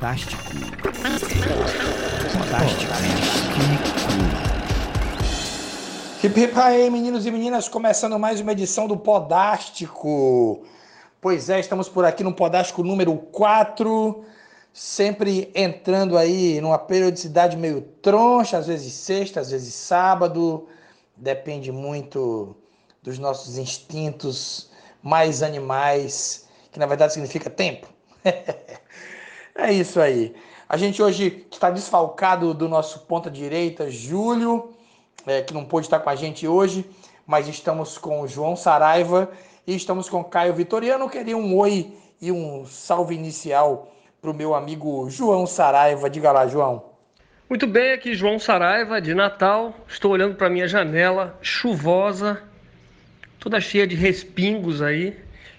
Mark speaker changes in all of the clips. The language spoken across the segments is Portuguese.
Speaker 1: Podástico. Podástico.
Speaker 2: Hip hip aí, meninos e meninas, começando mais uma edição do Podástico. Pois é, estamos por aqui no Podástico número 4, sempre entrando aí numa periodicidade meio troncha, às vezes sexta, às vezes sábado, depende muito dos nossos instintos mais animais, que na verdade significa tempo. é isso aí. A gente hoje está desfalcado do nosso ponta direita, Júlio, é, que não pôde estar com a gente hoje, mas estamos com o João Saraiva e estamos com o Caio Vitoriano. Queria um oi e um salve inicial para o meu amigo João Saraiva. Diga lá, João.
Speaker 3: Muito bem, aqui João Saraiva, de Natal. Estou olhando para minha janela chuvosa, toda cheia de respingos aí.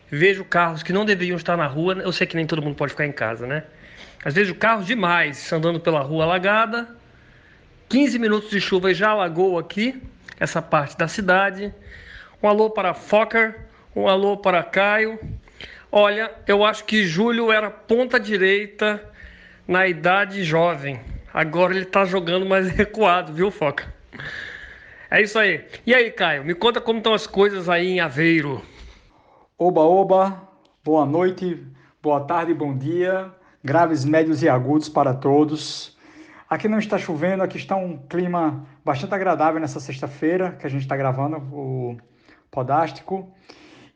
Speaker 3: Vejo carros que não deveriam estar na rua. Eu sei que nem todo mundo pode ficar em casa, né? Mas vejo carros demais andando pela rua alagada. 15 minutos de chuva e já alagou aqui, essa parte da cidade. Um alô para Fokker, um alô para Caio. Olha, eu acho que Júlio era ponta direita na idade jovem. Agora ele está jogando mais recuado, viu, Foca? É isso aí. E aí, Caio, me conta como estão as coisas aí em Aveiro.
Speaker 4: Oba, oba, boa noite, boa tarde, bom dia, graves, médios e agudos para todos. Aqui não está chovendo, aqui está um clima bastante agradável nessa sexta-feira que a gente está gravando o Podástico.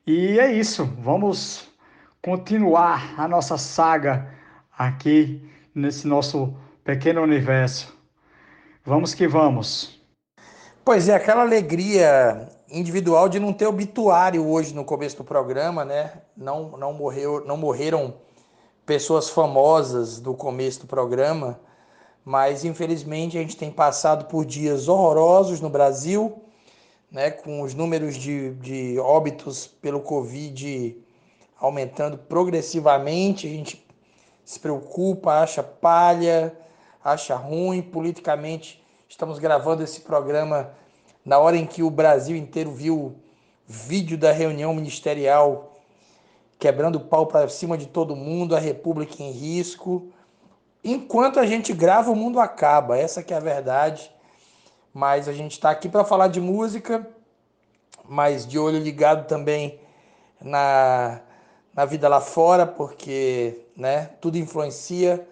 Speaker 4: E é isso, vamos continuar a nossa saga aqui nesse nosso pequeno universo. Vamos que vamos.
Speaker 2: Pois é, aquela alegria individual de não ter obituário hoje no começo do programa, né? Não, não, morreu, não morreram pessoas famosas do começo do programa, mas infelizmente a gente tem passado por dias horrorosos no Brasil, né? Com os números de, de óbitos pelo Covid aumentando progressivamente, a gente se preocupa, acha palha, acha ruim politicamente. Estamos gravando esse programa na hora em que o Brasil inteiro viu vídeo da reunião ministerial quebrando pau para cima de todo mundo, a República em risco. Enquanto a gente grava, o mundo acaba. Essa que é a verdade. Mas a gente está aqui para falar de música, mas de olho ligado também na, na vida lá fora, porque né, tudo influencia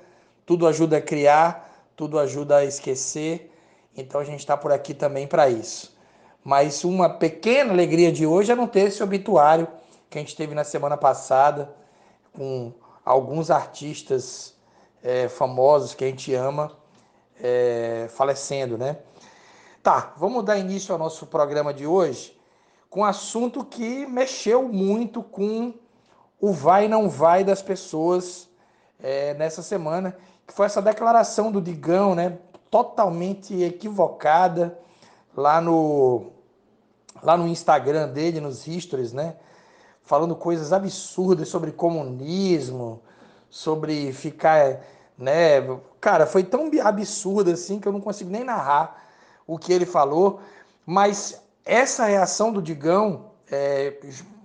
Speaker 2: tudo ajuda a criar, tudo ajuda a esquecer. Então a gente está por aqui também para isso. Mas uma pequena alegria de hoje é não ter esse obituário que a gente teve na semana passada com alguns artistas é, famosos que a gente ama é, falecendo, né? Tá, vamos dar início ao nosso programa de hoje com um assunto que mexeu muito com o vai não vai das pessoas é, nessa semana que foi essa declaração do Digão, né, totalmente equivocada lá no lá no Instagram dele, nos stories, né, falando coisas absurdas sobre comunismo, sobre ficar, né, cara, foi tão absurdo assim que eu não consigo nem narrar o que ele falou, mas essa reação do Digão é,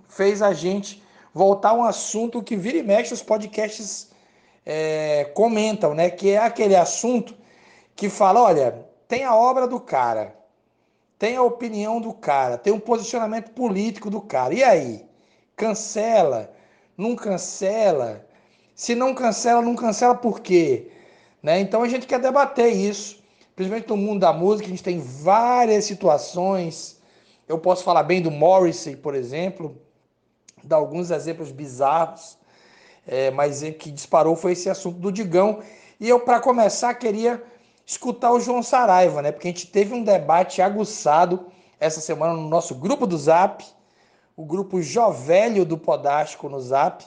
Speaker 2: fez a gente voltar a um assunto que vira e mexe os podcasts é, comentam, né? Que é aquele assunto que fala, olha, tem a obra do cara, tem a opinião do cara, tem um posicionamento político do cara. E aí? Cancela? Não cancela? Se não cancela, não cancela por quê? Né? Então a gente quer debater isso, principalmente no mundo da música, a gente tem várias situações. Eu posso falar bem do Morrissey, por exemplo, dar alguns exemplos bizarros é, mas que disparou foi esse assunto do Digão. E eu, para começar, queria escutar o João Saraiva, né? Porque a gente teve um debate aguçado essa semana no nosso grupo do Zap, o grupo Jovelho do Podástico no Zap.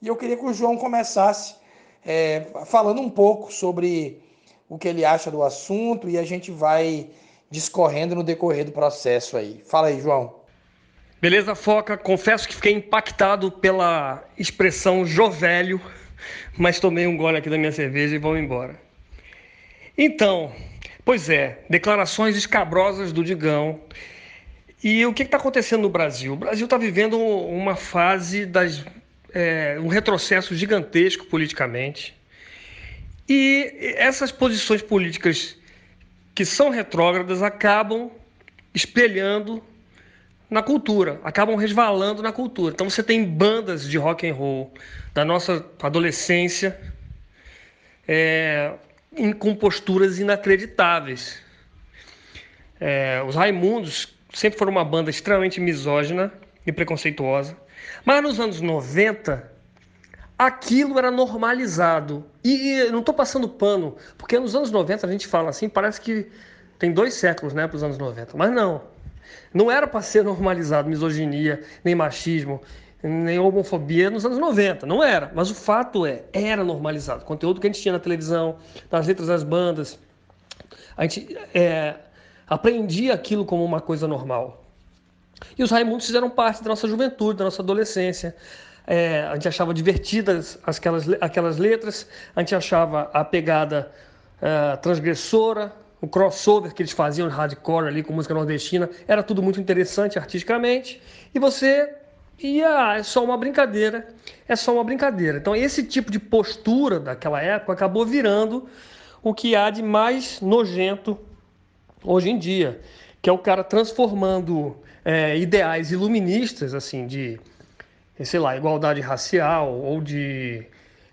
Speaker 2: E eu queria que o João começasse é, falando um pouco sobre o que ele acha do assunto e a gente vai discorrendo no decorrer do processo aí. Fala aí, João.
Speaker 3: Beleza, Foca? Confesso que fiquei impactado pela expressão jovelho, mas tomei um gole aqui da minha cerveja e vou embora. Então, pois é, declarações escabrosas do Digão. E o que está acontecendo no Brasil? O Brasil está vivendo uma fase das. É, um retrocesso gigantesco politicamente. E essas posições políticas que são retrógradas acabam espelhando na cultura, acabam resvalando na cultura. Então você tem bandas de rock and roll da nossa adolescência é, com inacreditáveis. É, os Raimundos sempre foram uma banda extremamente misógina e preconceituosa, mas nos anos 90 aquilo era normalizado. E, e não estou passando pano, porque nos anos 90 a gente fala assim, parece que tem dois séculos né, para os anos 90, mas não. Não era para ser normalizado misoginia, nem machismo, nem homofobia nos anos 90, não era. Mas o fato é, era normalizado. O conteúdo que a gente tinha na televisão, nas letras das bandas, a gente é, aprendia aquilo como uma coisa normal. E os Raimundos fizeram parte da nossa juventude, da nossa adolescência. É, a gente achava divertidas aquelas, aquelas letras, a gente achava a pegada é, transgressora, o crossover que eles faziam de hardcore ali com música nordestina, era tudo muito interessante artisticamente. E você ia, ah, é só uma brincadeira, é só uma brincadeira. Então esse tipo de postura daquela época acabou virando o que há de mais nojento hoje em dia, que é o cara transformando é, ideais iluministas, assim, de, sei lá, igualdade racial ou de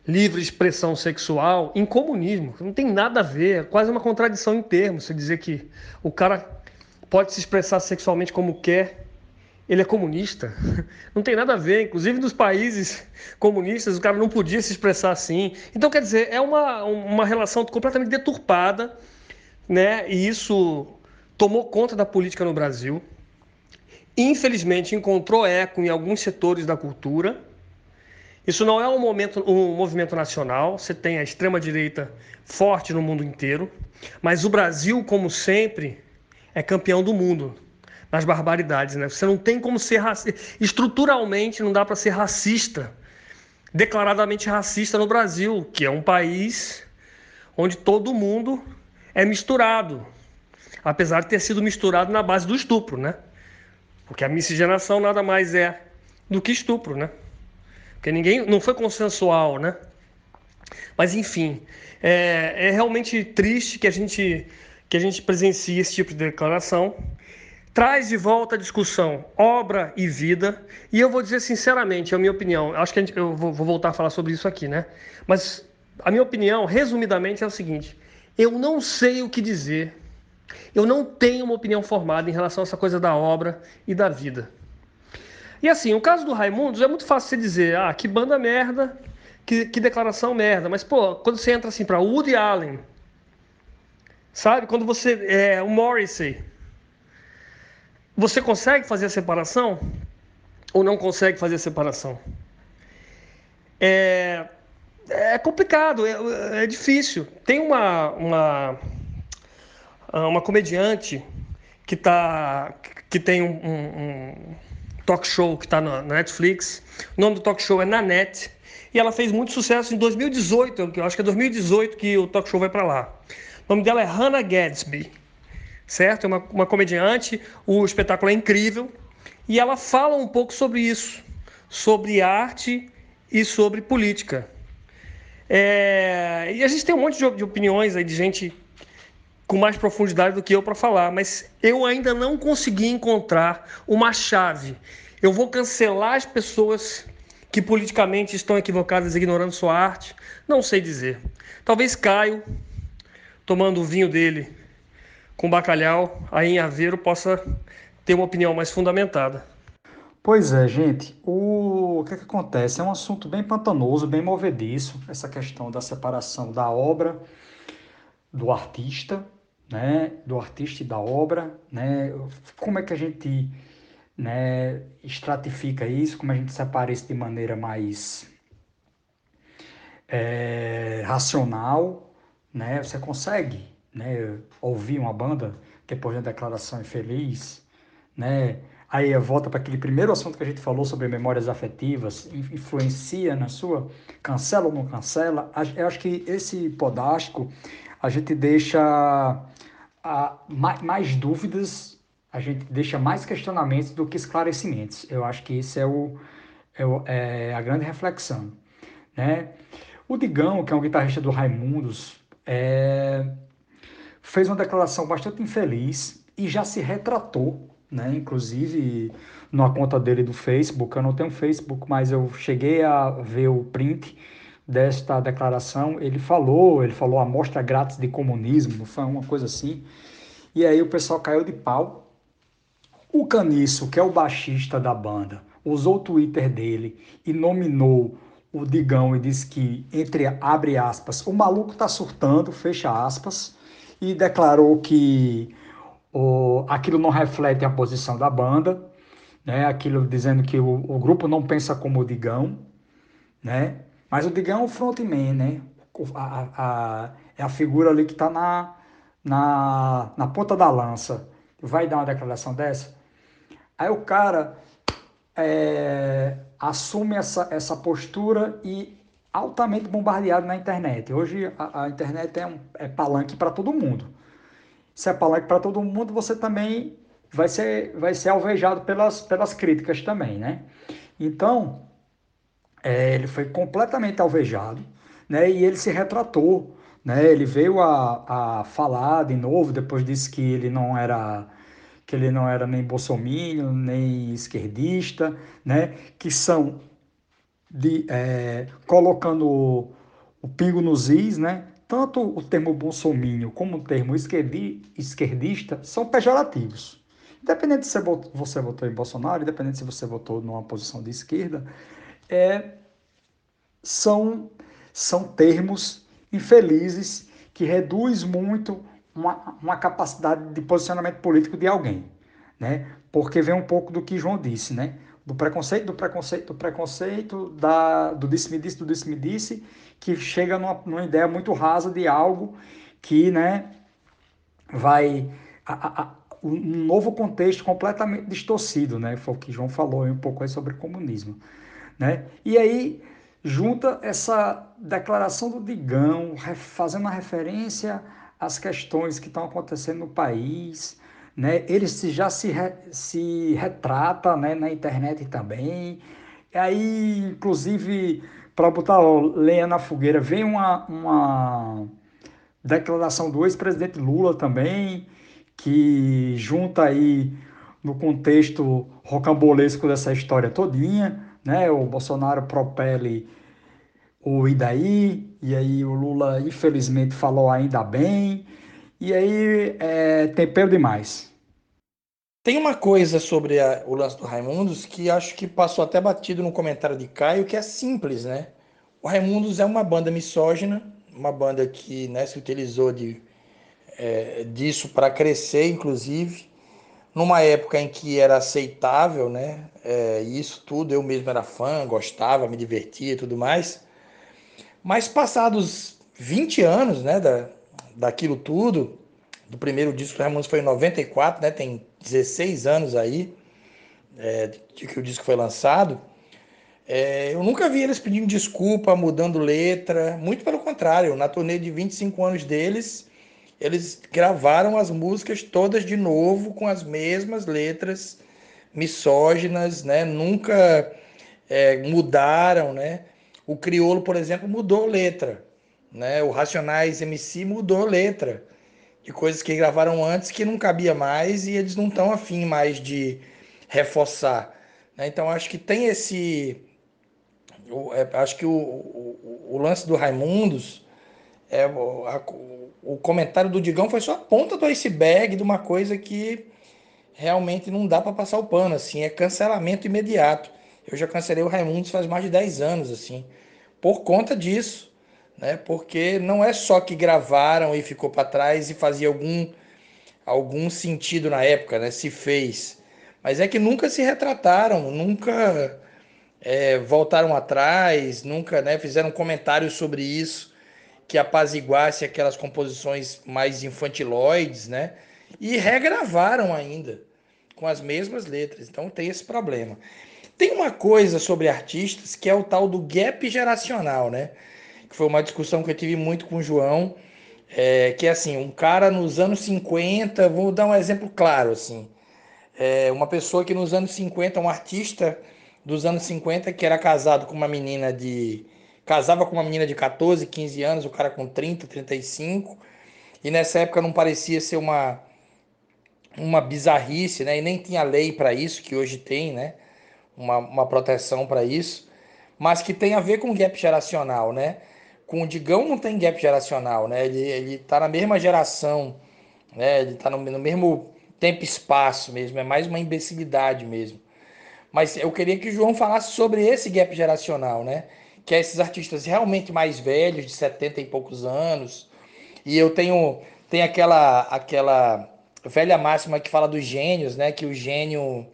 Speaker 3: livre expressão sexual em comunismo. Não tem nada a ver, é quase uma contradição em termos. Você dizer que o cara pode se expressar sexualmente como quer, ele é comunista. Não tem nada a ver. Inclusive nos países comunistas o cara não podia se expressar assim. Então, quer dizer, é uma, uma relação completamente deturpada, né? E isso tomou conta da política no Brasil. Infelizmente, encontrou eco em alguns setores da cultura isso não é um, momento, um movimento nacional, você tem a extrema-direita forte no mundo inteiro, mas o Brasil, como sempre, é campeão do mundo nas barbaridades. Né? Você não tem como ser racista. Estruturalmente, não dá para ser racista, declaradamente racista no Brasil, que é um país onde todo mundo é misturado, apesar de ter sido misturado na base do estupro, né? Porque a miscigenação nada mais é do que estupro, né? Porque ninguém não foi consensual, né? Mas enfim, é, é realmente triste que a gente que a gente presencie esse tipo de declaração. Traz de volta a discussão obra e vida. E eu vou dizer sinceramente, a minha opinião, acho que gente, eu vou, vou voltar a falar sobre isso aqui, né? Mas a minha opinião, resumidamente, é o seguinte: eu não sei o que dizer. Eu não tenho uma opinião formada em relação a essa coisa da obra e da vida. E assim, o caso do Raimundos é muito fácil você dizer, ah, que banda merda, que, que declaração merda. Mas, pô, quando você entra assim para Woody Allen, sabe? Quando você. É, o Morrissey, você consegue fazer a separação? Ou não consegue fazer a separação? É, é complicado, é, é difícil. Tem uma, uma, uma comediante que, tá, que tem um, um talk show que está na Netflix. O nome do talk show é Nanette. E ela fez muito sucesso em 2018, eu acho que é 2018 que o talk show vai para lá. O nome dela é Hannah Gadsby, certo? É uma, uma comediante, o espetáculo é incrível. E ela fala um pouco sobre isso, sobre arte e sobre política. É... E a gente tem um monte de, opiniões aí de gente com mais profundidade do que eu para falar, mas eu ainda não consegui encontrar uma chave. Eu vou cancelar as pessoas que politicamente estão equivocadas, ignorando sua arte. Não sei dizer. Talvez Caio, tomando o vinho dele com bacalhau, aí em Aveiro, possa ter uma opinião mais fundamentada.
Speaker 4: Pois é, gente. O... o que, é que acontece? É um assunto bem pantanoso, bem movediço, essa questão da separação da obra do artista né, do artista e da obra, né, como é que a gente né, estratifica isso, como a gente separa isso de maneira mais é, racional, né, você consegue né, ouvir uma banda depois da declaração infeliz, né, aí volta para aquele primeiro assunto que a gente falou sobre memórias afetivas, influencia na sua, cancela ou não cancela, eu acho que esse podástico a gente deixa a, mais, mais, dúvidas, a gente deixa mais questionamentos do que esclarecimentos. Eu acho que isso é, o, é, o, é a grande reflexão. Né? O Digão, que é um guitarrista do Raimundos, é... fez uma declaração bastante infeliz e já se retratou, né? Inclusive na conta dele do Facebook. Eu não tenho Facebook, mas eu cheguei a ver o print desta declaração. Ele falou, ele falou amostra grátis de comunismo, foi uma coisa assim. E aí o pessoal caiu de pau. O Caniço, que é o baixista da banda, usou o Twitter dele e nominou o Digão e disse que, entre abre aspas, o maluco tá surtando, fecha aspas, e declarou que o, aquilo não reflete a posição da banda, né? Aquilo dizendo que o, o grupo não pensa como o Digão, né? Mas o Digão é o frontman, né? A, a, é a figura ali que está na, na, na ponta da lança. Vai dar uma declaração dessa? Aí o cara é, assume essa, essa postura e altamente bombardeado na internet. Hoje a, a internet é, um, é palanque para todo mundo. Se é palanque para todo mundo, você também vai ser, vai ser alvejado pelas, pelas críticas também, né? Então, é, ele foi completamente alvejado, né? E ele se retratou, né? Ele veio a, a falar de novo, depois disse que ele não era que ele não era nem bolsominion, nem esquerdista, né? Que são de é, colocando o, o pingo nos is, né? Tanto o termo bolsominion como o termo esquerdi, esquerdista são pejorativos. Independente se você votou em Bolsonaro, independente se você votou numa posição de esquerda, é, são, são termos infelizes que reduz muito uma, uma capacidade de posicionamento político de alguém, né? Porque vem um pouco do que João disse, né? Do preconceito, do preconceito, do preconceito, da, do disse-me-disse, do disse-me-disse, que chega numa, numa ideia muito rasa de algo que, né, vai... A, a, um novo contexto completamente distorcido, né? Foi o que João falou um pouco aí sobre comunismo, né? E aí junta essa declaração do Digão, fazendo uma referência às questões que estão acontecendo no país, né? Ele já se, re, se retrata, né, na internet também. E aí, inclusive, para botar lenha na fogueira, vem uma, uma declaração do ex-presidente Lula também, que junta aí no contexto rocambolesco dessa história todinha, né? O Bolsonaro propele o Idaí, e aí o Lula infelizmente falou ainda bem, e aí é tempero demais.
Speaker 2: Tem uma coisa sobre a, o lance do Raimundos que acho que passou até batido no comentário de Caio, que é simples, né? O Raimundos é uma banda misógina, uma banda que né, se utilizou de é, disso para crescer, inclusive, numa época em que era aceitável, né? É, isso tudo, eu mesmo era fã, gostava, me divertia e tudo mais. Mas passados 20 anos, né, da, daquilo tudo, do primeiro disco do Raimundos foi em 94, né? Tem 16 anos aí é, de que o disco foi lançado. É, eu nunca vi eles pedindo desculpa, mudando letra, muito pelo contrário, na turnê de 25 anos deles, eles gravaram as músicas todas de novo com as mesmas letras misóginas, né? Nunca é, mudaram, né? O Criolo, por exemplo, mudou letra, né? O Racionais MC mudou letra de coisas que gravaram antes que não cabia mais e eles não estão afim mais de reforçar. Né? Então acho que tem esse, é, acho que o, o, o lance do Raimundos é, a, o comentário do Digão foi só a ponta do iceberg de uma coisa que realmente não dá para passar o pano, assim, é cancelamento imediato. Eu já cancelei o Raimundos faz mais de 10 anos, assim, por conta disso, né? Porque não é só que gravaram e ficou para trás e fazia algum algum sentido na época, né? Se fez, mas é que nunca se retrataram, nunca é, voltaram atrás, nunca, né? Fizeram comentários sobre isso que apaziguasse aquelas composições mais infantiloides, né? E regravaram ainda com as mesmas letras. Então tem esse problema. Tem uma coisa sobre artistas que é o tal do gap geracional, né? Que foi uma discussão que eu tive muito com o João, é, que é assim, um cara nos anos 50, vou dar um exemplo claro, assim, é uma pessoa que nos anos 50, um artista dos anos 50 que era casado com uma menina de casava com uma menina de 14, 15 anos, o cara com 30, 35, e nessa época não parecia ser uma uma bizarrice, né? E nem tinha lei para isso, que hoje tem, né? Uma, uma proteção para isso, mas que tem a ver com gap geracional, né? Com o Digão não tem gap geracional, né? Ele, ele tá na mesma geração, né? Ele tá no, no mesmo tempo e espaço mesmo, é mais uma imbecilidade mesmo. Mas eu queria que o João falasse sobre esse gap geracional, né? Que é esses artistas realmente mais velhos, de 70 e poucos anos. E eu tenho, tenho aquela, aquela velha máxima que fala dos gênios, né? Que o gênio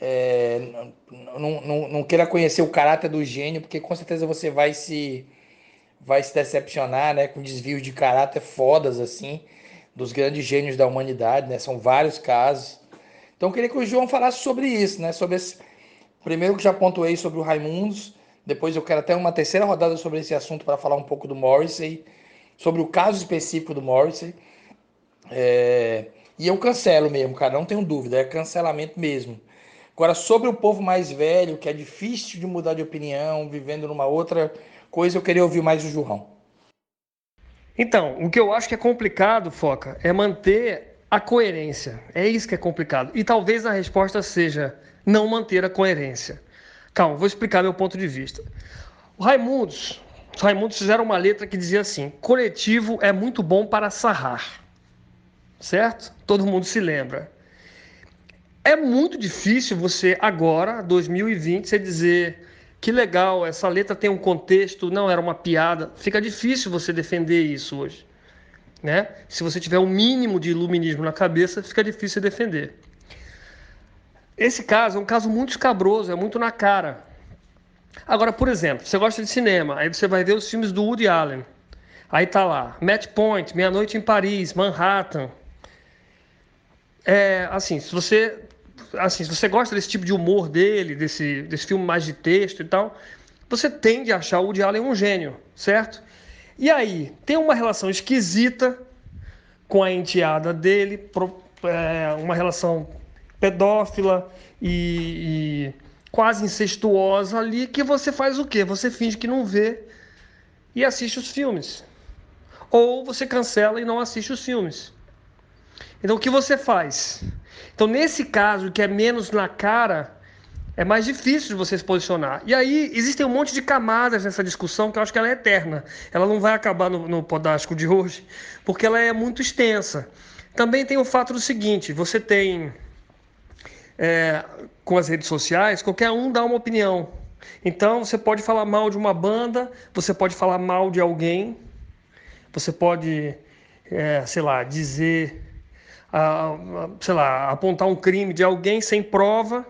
Speaker 2: é, não, não, não queira conhecer o caráter do gênio, porque com certeza você vai se vai se decepcionar, né? Com desvios de caráter fodas assim dos grandes gênios da humanidade, né? São vários casos. Então eu queria que o João falasse sobre isso, né? Sobre esse primeiro que já pontuei sobre o Raimundos, depois eu quero até uma terceira rodada sobre esse assunto para falar um pouco do Morrissey, sobre o caso específico do Morrissey. É... E eu cancelo mesmo, cara, não tenho dúvida, é cancelamento mesmo. Agora, sobre o povo mais velho, que é difícil de mudar de opinião, vivendo numa outra coisa, eu queria ouvir mais o João.
Speaker 3: Então, o que eu acho que é complicado, Foca, é manter a coerência. É isso que é complicado. E talvez a resposta seja não manter a coerência. Calma, vou explicar meu ponto de vista. O Raimundos, os Raimundos fizeram uma letra que dizia assim: coletivo é muito bom para sarrar certo? Todo mundo se lembra. É muito difícil você agora, 2020, você dizer que legal, essa letra tem um contexto, não era uma piada. Fica difícil você defender isso hoje. Né? Se você tiver um mínimo de iluminismo na cabeça, fica difícil defender. Esse caso é um caso muito escabroso, é muito na cara. Agora, por exemplo, você gosta de cinema, aí você vai ver os filmes do Woody Allen. Aí tá lá, Match Point, Meia Noite em Paris, Manhattan, é, assim, se você assim, se você gosta desse tipo de humor dele, desse, desse filme mais de texto e tal, você tende a achar o Woody Allen um gênio, certo? E aí, tem uma relação esquisita com a enteada dele, é, uma relação pedófila e, e, quase incestuosa ali, que você faz o quê? Você finge que não vê e assiste os filmes. Ou você cancela e não assiste os filmes. Então o que você faz? Então nesse caso que é menos na cara, é mais difícil de você se posicionar. E aí existem um monte de camadas nessa discussão que eu acho que ela é eterna. Ela não vai acabar no, no podástico de hoje, porque ela é muito extensa. Também tem o fato do seguinte: você tem é, com as redes sociais, qualquer um dá uma opinião. Então você pode falar mal de uma banda, você pode falar mal de alguém, você pode, é, sei lá, dizer a, sei lá, apontar um crime de alguém sem prova,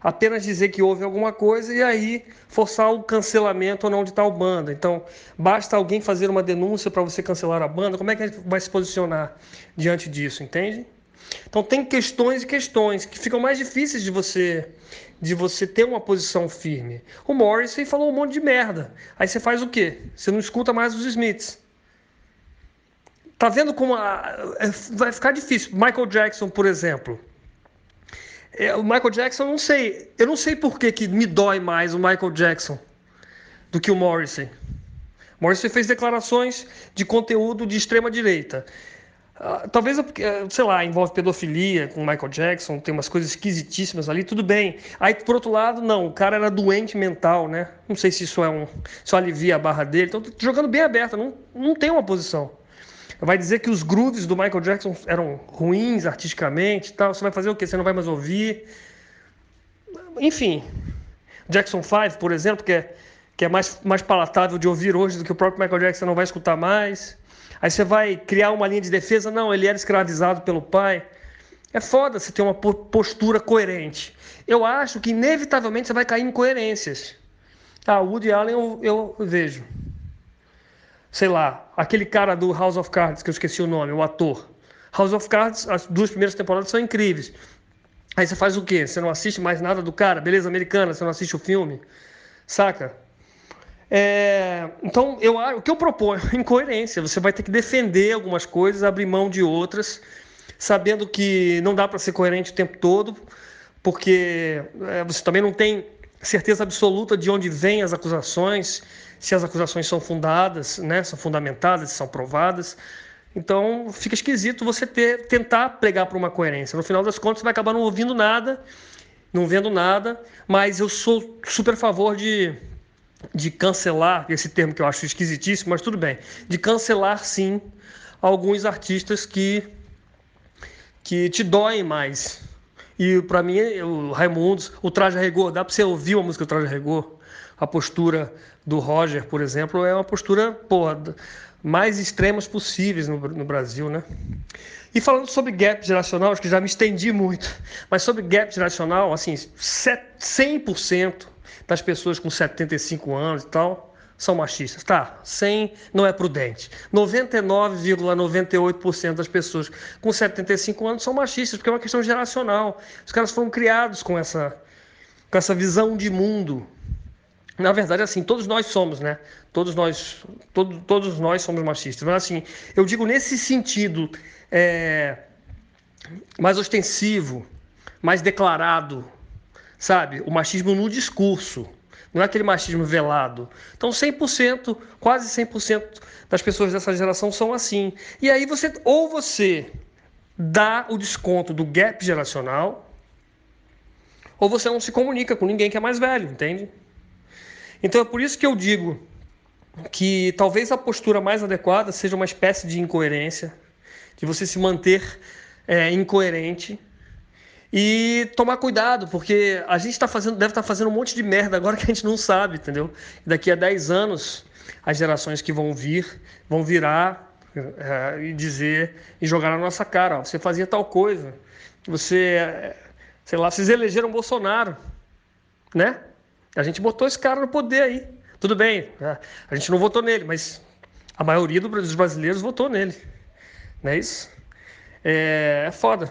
Speaker 3: apenas dizer que houve alguma coisa e aí forçar o cancelamento ou não de tal banda. Então, basta alguém fazer uma denúncia para você cancelar a banda, como é que a gente vai se posicionar diante disso, entende? Então tem questões e questões que ficam mais difíceis de você de você ter uma posição firme. O Morrissey falou um monte de merda. Aí você faz o quê? Você não escuta mais os Smiths. Tá vendo como a, é, vai ficar difícil? Michael Jackson, por exemplo. É, o Michael Jackson, eu não sei. Eu não sei por que, que me dói mais o Michael Jackson do que o Morrissey. Morrissey fez declarações de conteúdo de extrema direita. Uh, talvez, é sei lá, envolve pedofilia com Michael Jackson, tem umas coisas esquisitíssimas ali, tudo bem. Aí, por outro lado, não, o cara era doente mental, né? Não sei se isso é um. Isso alivia a barra dele. Então, jogando bem aberta, não, não tem uma posição vai dizer que os grooves do Michael Jackson eram ruins artisticamente tal. Você vai fazer o quê? Você não vai mais ouvir. Enfim, Jackson 5, por exemplo, que é, que é mais, mais palatável de ouvir hoje do que o próprio Michael Jackson não vai escutar mais. Aí você vai criar uma linha de defesa, não, ele era escravizado pelo pai. É foda você ter uma postura coerente. Eu acho que inevitavelmente você vai cair em incoerências. Ah, Woody Allen eu, eu vejo sei lá, aquele cara do House of Cards, que eu esqueci o nome, o ator. House of Cards, as duas primeiras temporadas são incríveis. Aí você faz o quê? Você não assiste mais nada do cara? Beleza americana, você não assiste o filme? Saca? É, então, eu, o que eu proponho é incoerência. Você vai ter que defender algumas coisas, abrir mão de outras, sabendo que não dá para ser coerente o tempo todo, porque é, você também não tem certeza absoluta de onde vêm as acusações, se as acusações são fundadas, né, são fundamentadas, são provadas. Então fica esquisito você ter, tentar pregar por uma coerência. No final das contas, você vai acabar não ouvindo nada, não vendo nada, mas eu sou super a favor de, de cancelar, esse termo que eu acho esquisitíssimo, mas tudo bem, de cancelar sim alguns artistas que, que te doem mais. E para mim, o Raimundos, o Traje a Rigor, dá para você ouvir a música do Traje a? A postura do Roger, por exemplo, é uma postura, porra, mais extremas possíveis no, no Brasil, né? E falando sobre gap geracional, acho que já me estendi muito, mas sobre gap geracional, assim, 100% das pessoas com 75 anos e tal são machistas. Tá, 100 não é prudente. 99,98% das pessoas com 75 anos são machistas, porque é uma questão geracional. Os caras foram criados com essa, com essa visão de mundo na verdade, assim, todos nós somos, né? Todos nós, todo, todos nós somos machistas. Mas, assim, eu digo nesse sentido é, mais ostensivo, mais declarado, sabe? O machismo no discurso, não é aquele machismo velado. Então, 100%, quase 100% das pessoas dessa geração são assim. E aí você, ou você dá o desconto do gap geracional, ou você não se comunica com ninguém que é mais velho, entende? Então é por isso que eu digo que talvez a postura mais adequada seja uma espécie de incoerência, de você se manter é, incoerente e tomar cuidado, porque a gente tá fazendo, deve estar tá fazendo um monte de merda agora que a gente não sabe, entendeu? daqui a 10 anos, as gerações que vão vir vão virar é, e dizer e jogar na nossa cara: ó, você fazia tal coisa, você, é, sei lá, vocês elegeram Bolsonaro, né? A gente botou esse cara no poder aí. Tudo bem, né? a gente não votou nele, mas a maioria dos brasileiros votou nele. Não é isso? É, é foda.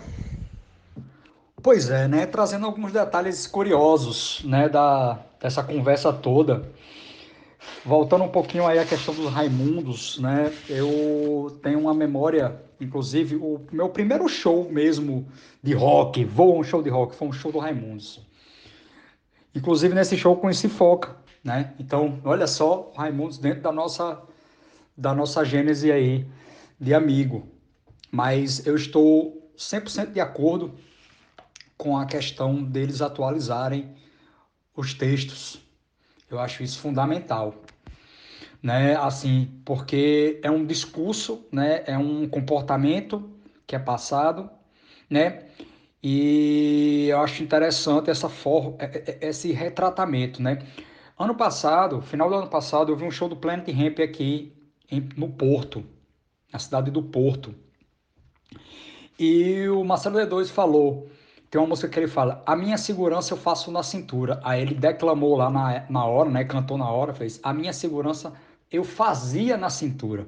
Speaker 4: Pois é, né? Trazendo alguns detalhes curiosos, né, da, dessa conversa toda. Voltando um pouquinho aí à questão dos Raimundos, né? Eu tenho uma memória, inclusive, o meu primeiro show mesmo de rock, vou um show de rock, foi um show do Raimundos. Inclusive nesse show eu conheci Foca, né? Então, olha só, Raimundos dentro da nossa da nossa gênese aí de amigo. Mas eu estou 100% de acordo com a questão deles atualizarem os textos. Eu acho isso fundamental. Né? Assim, porque é um discurso, né? É um comportamento que é passado, né? E eu acho interessante essa forma, é, é, é, esse retratamento, né? Ano passado, final do ano passado, eu vi um show do Planet Ramp aqui em, no Porto, na cidade do Porto. E o Marcelo D2 falou, tem uma música que ele fala, a minha segurança eu faço na cintura. Aí ele declamou lá na, na hora, né? Cantou na hora, fez, a minha segurança eu fazia na cintura.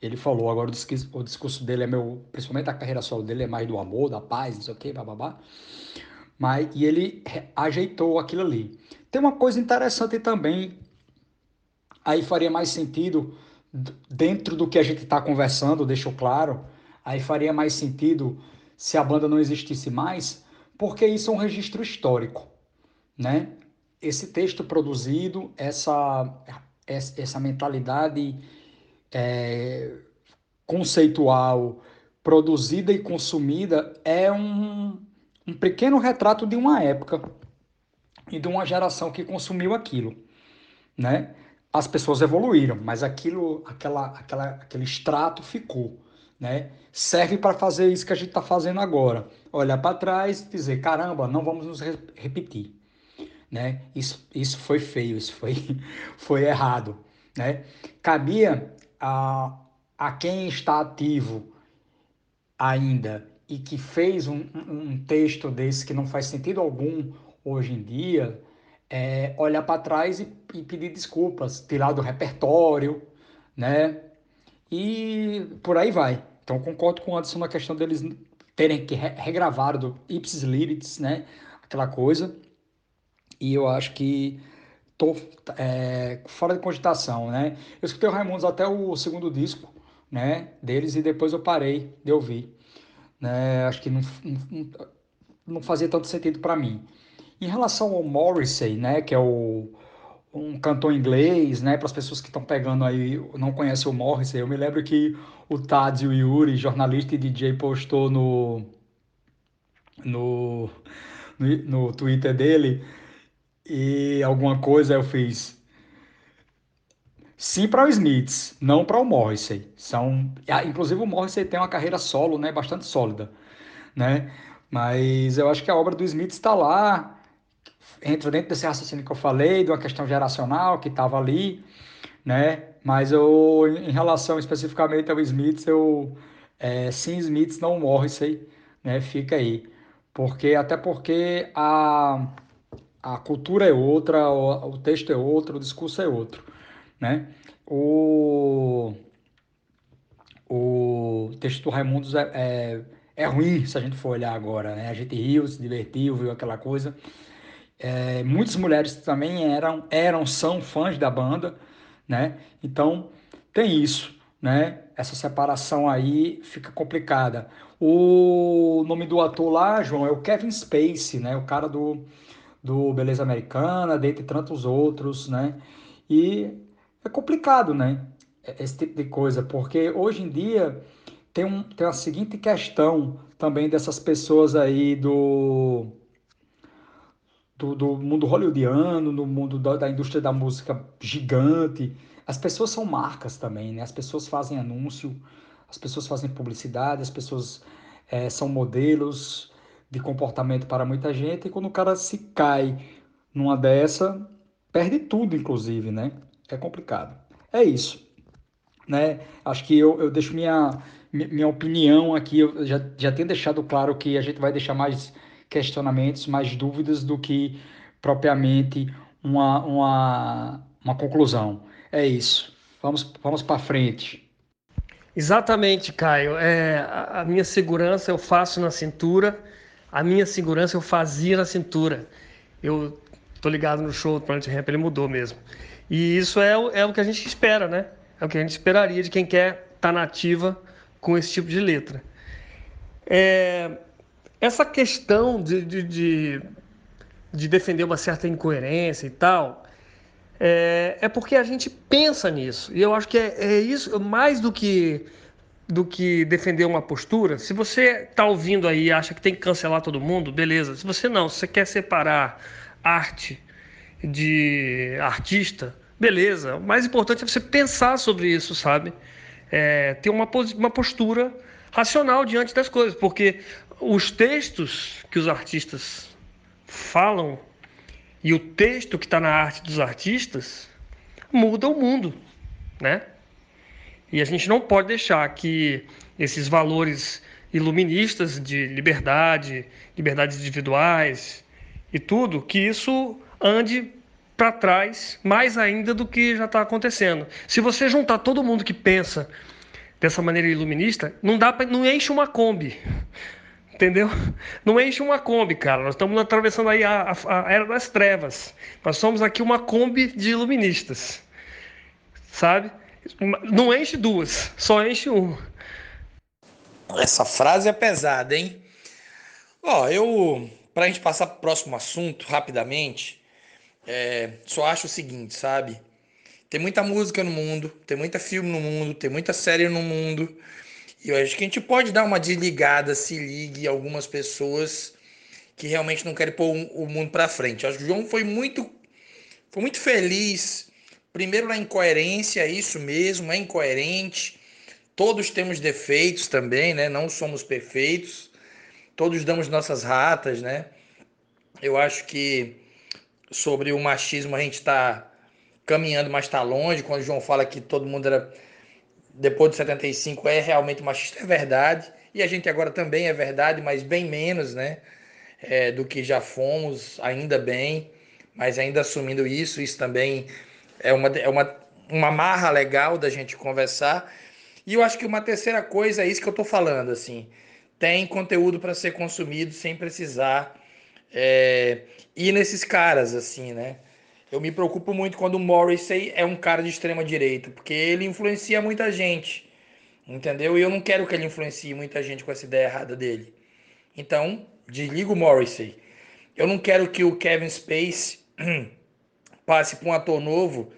Speaker 4: Ele falou, agora o discurso, dele é meu, principalmente a carreira solo dele é mais do amor, da paz, não sei o que, bababá. Mas, e ele ajeitou aquilo ali. Tem uma coisa interessante também, aí faria mais sentido, dentro do que a gente está conversando, deixou claro, aí faria mais sentido se a banda não existisse mais, porque isso é um registro histórico, né? Esse texto produzido, essa, essa mentalidade é, conceitual, produzida e consumida, é um, um pequeno retrato de uma época e de uma geração que consumiu aquilo, né? As pessoas evoluíram, mas aquilo, aquela, aquela, aquele extrato ficou, né? Serve para fazer isso que a gente está fazendo agora, olhar para trás e dizer, caramba, não vamos nos re repetir, né? Isso, isso foi feio, isso foi, foi errado, né? Cabia a, a quem está ativo ainda e que fez um, um texto desse que não faz sentido algum hoje em dia, é olhar para trás e, e, pedir desculpas, tirar do repertório, né? E por aí vai. Então concordo com o Anderson na questão deles terem que regravar do Ipsis Lyrics, né? Aquela coisa. E eu acho que tô é, fora de cogitação, né? Eu escutei o Raimundos até o segundo disco, né, deles e depois eu parei de ouvir, né? Acho que não, não, não fazia tanto sentido para mim. Em relação ao Morrissey, né, que é o, um cantor inglês, né? Para as pessoas que estão pegando aí, não conhecem o Morrissey. Eu me lembro que o Tadio Yuri, jornalista e DJ, postou no, no, no, no Twitter dele e alguma coisa eu fiz. Sim para o Smiths, não para o Morrissey. São, ah, inclusive o Morrissey tem uma carreira solo, né, bastante sólida, né? Mas eu acho que a obra do Smith está lá, entra dentro desse raciocínio que eu falei, de uma questão geracional que estava ali, né? Mas eu, em relação especificamente ao Smith, eu é, sim Smith não Morrissey, né? Fica aí, porque até porque a a cultura é outra, o, texto é outro, o discurso é outro, né? O o texto do Raimundos é, é, é, ruim se a gente for olhar agora, né? A gente riu, se divertiu, viu aquela coisa. É, muitas mulheres também eram, eram, são fãs da banda, né? Então tem isso, né? Essa separação aí fica complicada. O nome do ator lá, João, é o Kevin Spacey, né? O cara do, do Beleza Americana, dentre tantos outros, né? E é complicado, né? Esse tipo de coisa, porque hoje em dia tem, um, tem a seguinte questão também dessas pessoas aí do do, do mundo hollywoodiano, no mundo da, da, indústria da música gigante. As pessoas são marcas também, né? As pessoas fazem anúncio, as pessoas fazem publicidade, as pessoas é, são modelos de comportamento para muita gente. E quando o cara se cai numa dessa, perde tudo, inclusive, né? É complicado. É isso. Né? Acho que eu, eu deixo minha, minha opinião aqui. Eu já, já tenho deixado claro que a gente vai deixar mais questionamentos, mais dúvidas do que propriamente uma, uma, uma conclusão. É isso. Vamos, vamos para frente.
Speaker 3: Exatamente, Caio. É, a, a minha segurança eu faço na cintura, a minha segurança eu fazia na cintura. Eu tô ligado no show do Planet Ramp, ele mudou mesmo. E isso é, é o que a gente espera, né? É o que a gente esperaria de quem quer estar tá nativa com esse tipo de letra. É, essa questão de, de, de, de defender uma certa incoerência e tal, é, é, porque a gente pensa nisso. E eu acho que é, é, isso, mais do que, do que defender uma postura. Se você está ouvindo aí e acha que tem que cancelar todo mundo, beleza. Se você não, se você quer separar arte de artista, beleza. O mais importante é você pensar sobre isso, sabe? É, ter uma, uma postura racional diante das coisas, porque os textos que os artistas falam e o texto que está na arte dos artistas muda o mundo, né? E a gente não pode deixar que esses valores iluministas de liberdade, liberdades individuais e tudo, que isso ande para trás mais ainda do que já está acontecendo. Se você juntar todo mundo que pensa dessa maneira iluminista, não dá não enche uma Kombi. Entendeu? Não enche uma Kombi, cara. Nós estamos atravessando aí a, a, a, era das trevas. Nós somos aqui uma Kombi de iluministas. Sabe? Não enche duas, só enche uma.
Speaker 2: Essa frase é pesada, hein? Ó, eu. Pra gente passar pro próximo assunto, rapidamente, é, só acho o seguinte, sabe? Tem muita música no mundo, tem muita filme no mundo, tem muita série no mundo. E eu acho que a gente pode dar uma desligada, se ligue algumas pessoas que realmente não querem pôr o mundo para frente. Eu acho que o João foi muito, foi muito feliz. Primeiro na incoerência, isso mesmo, é incoerente. Todos temos defeitos também, né? Não somos perfeitos. Todos damos nossas ratas, né? Eu acho que sobre o machismo a gente está caminhando, mas está longe. Quando o João fala que todo mundo era depois de 75 é realmente machista, é verdade. E a gente agora também é verdade, mas bem menos, né? É, do que já fomos, ainda bem, mas ainda assumindo isso, isso também é uma, é uma, uma marra legal da gente conversar. E eu acho que uma terceira coisa é isso que eu estou falando, assim, tem conteúdo para ser consumido sem precisar é, ir nesses caras, assim, né? eu me preocupo muito quando o Morrissey é um cara de extrema direita, porque ele influencia muita gente, entendeu? E eu não quero que ele influencie muita gente com essa ideia errada dele. Então, desliga o Morrissey. Eu não quero que o Kevin Space passe para um ator novo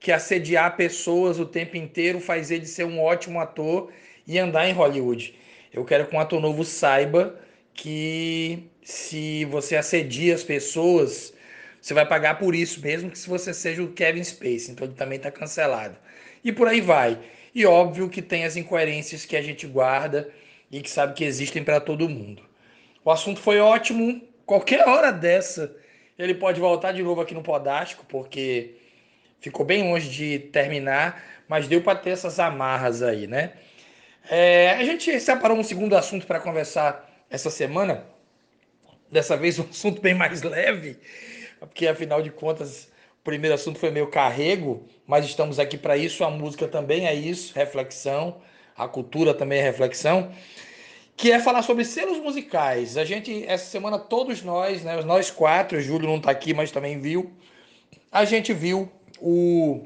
Speaker 2: que assediar pessoas o tempo inteiro faz ele ser um ótimo ator e andar em Hollywood. Eu quero que um ator novo saiba que se você assedia as pessoas, você vai pagar por isso, mesmo que se você seja o Kevin Spacey. Então ele também está cancelado. E por aí vai. E óbvio que tem as incoerências que a gente guarda e que sabe que existem para todo mundo. O assunto foi ótimo. Qualquer hora dessa ele pode voltar de novo aqui no Podástico, porque ficou bem longe de terminar, mas deu para ter essas amarras aí, né? É, a gente separou um segundo assunto para conversar essa semana. Dessa vez um assunto bem mais leve, porque afinal de contas o primeiro assunto foi meio carrego, mas estamos aqui para isso. A música também é isso, reflexão. A cultura também é reflexão que é falar sobre selos musicais. A gente, essa semana, todos nós, né, nós quatro, o Júlio não está aqui, mas também viu, a gente viu o,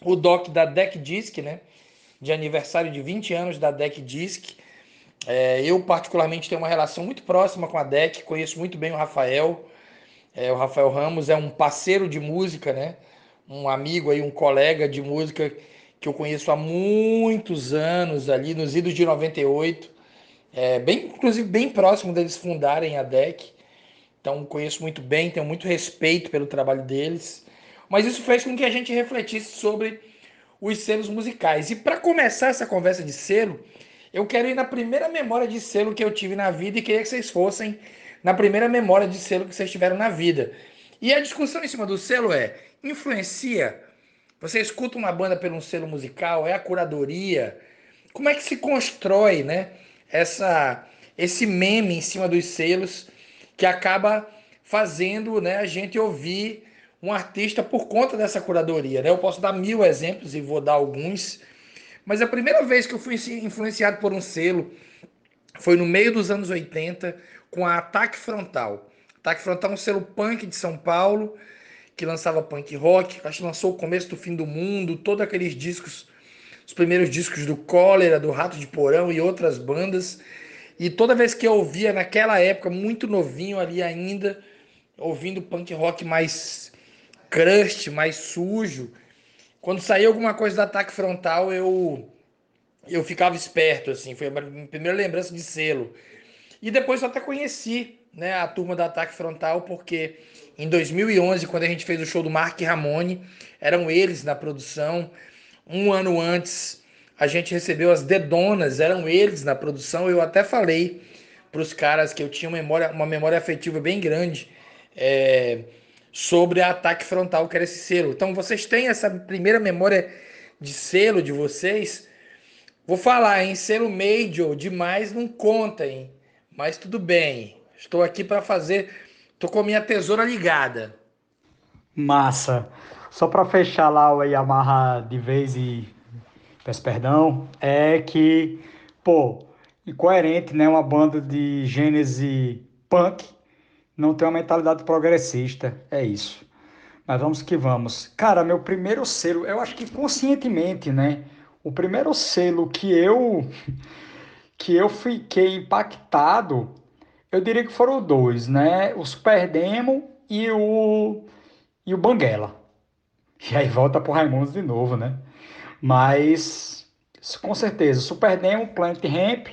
Speaker 2: o doc da Deck Disc, né, de aniversário de 20 anos da Deck Disc. É, eu, particularmente, tenho uma relação muito próxima com a Deck, conheço muito bem o Rafael. É, o Rafael Ramos é um parceiro de música, né, um amigo aí, um colega de música que eu conheço há muitos anos ali, nos idos de 98 é, bem, inclusive bem próximo deles fundarem a DEC. Então conheço muito bem, tenho muito respeito pelo trabalho deles. Mas isso fez com que a gente refletisse sobre os selos musicais. E para começar essa conversa de selo, eu quero ir na primeira memória de selo que eu tive na vida e queria que vocês fossem na primeira memória de selo que vocês tiveram na vida. E a discussão em cima do selo é: influencia? Você escuta uma banda pelo um selo musical? É a curadoria? Como é que se constrói, né? Essa esse meme em cima dos selos que acaba fazendo né, a gente ouvir um artista por conta dessa curadoria. Né? Eu posso dar mil exemplos e vou dar alguns, mas a primeira vez que eu fui influenciado por um selo foi no meio dos anos 80 com a Ataque Frontal. Ataque Frontal é um selo punk de São Paulo que lançava punk rock, acho que lançou o começo do fim do mundo, todos aqueles discos os primeiros discos do Cólera, do Rato de Porão e outras bandas. E toda vez que eu ouvia naquela época, muito novinho ali ainda, ouvindo punk rock mais crust, mais sujo, quando saía alguma coisa do ataque frontal, eu eu ficava esperto assim, foi a minha primeira lembrança de selo. E depois eu até conheci, né, a turma do Ataque Frontal, porque em 2011, quando a gente fez o show do Mark Ramone, eram eles na produção. Um ano antes, a gente recebeu as Dedonas, eram eles na produção. Eu até falei para os caras que eu tinha uma memória, uma memória afetiva bem grande é, sobre a ataque frontal, que era esse selo. Então, vocês têm essa primeira memória de selo de vocês? Vou falar, em selo major demais não conta, hein? Mas tudo bem. Estou aqui para fazer. Estou com a minha tesoura ligada.
Speaker 4: Massa. Só para fechar lá o Yamaha de vez e peço perdão, é que, pô, incoerente, né? Uma banda de gênese punk não tem uma mentalidade progressista, é isso. Mas vamos que vamos. Cara, meu primeiro selo, eu acho que conscientemente, né? O primeiro selo que eu que eu fiquei impactado, eu diria que foram dois, né? O Super Demo e o e o Banguela. E aí volta pro Raimundos de novo, né? Mas, com certeza, Super Demo, Planet Ramp,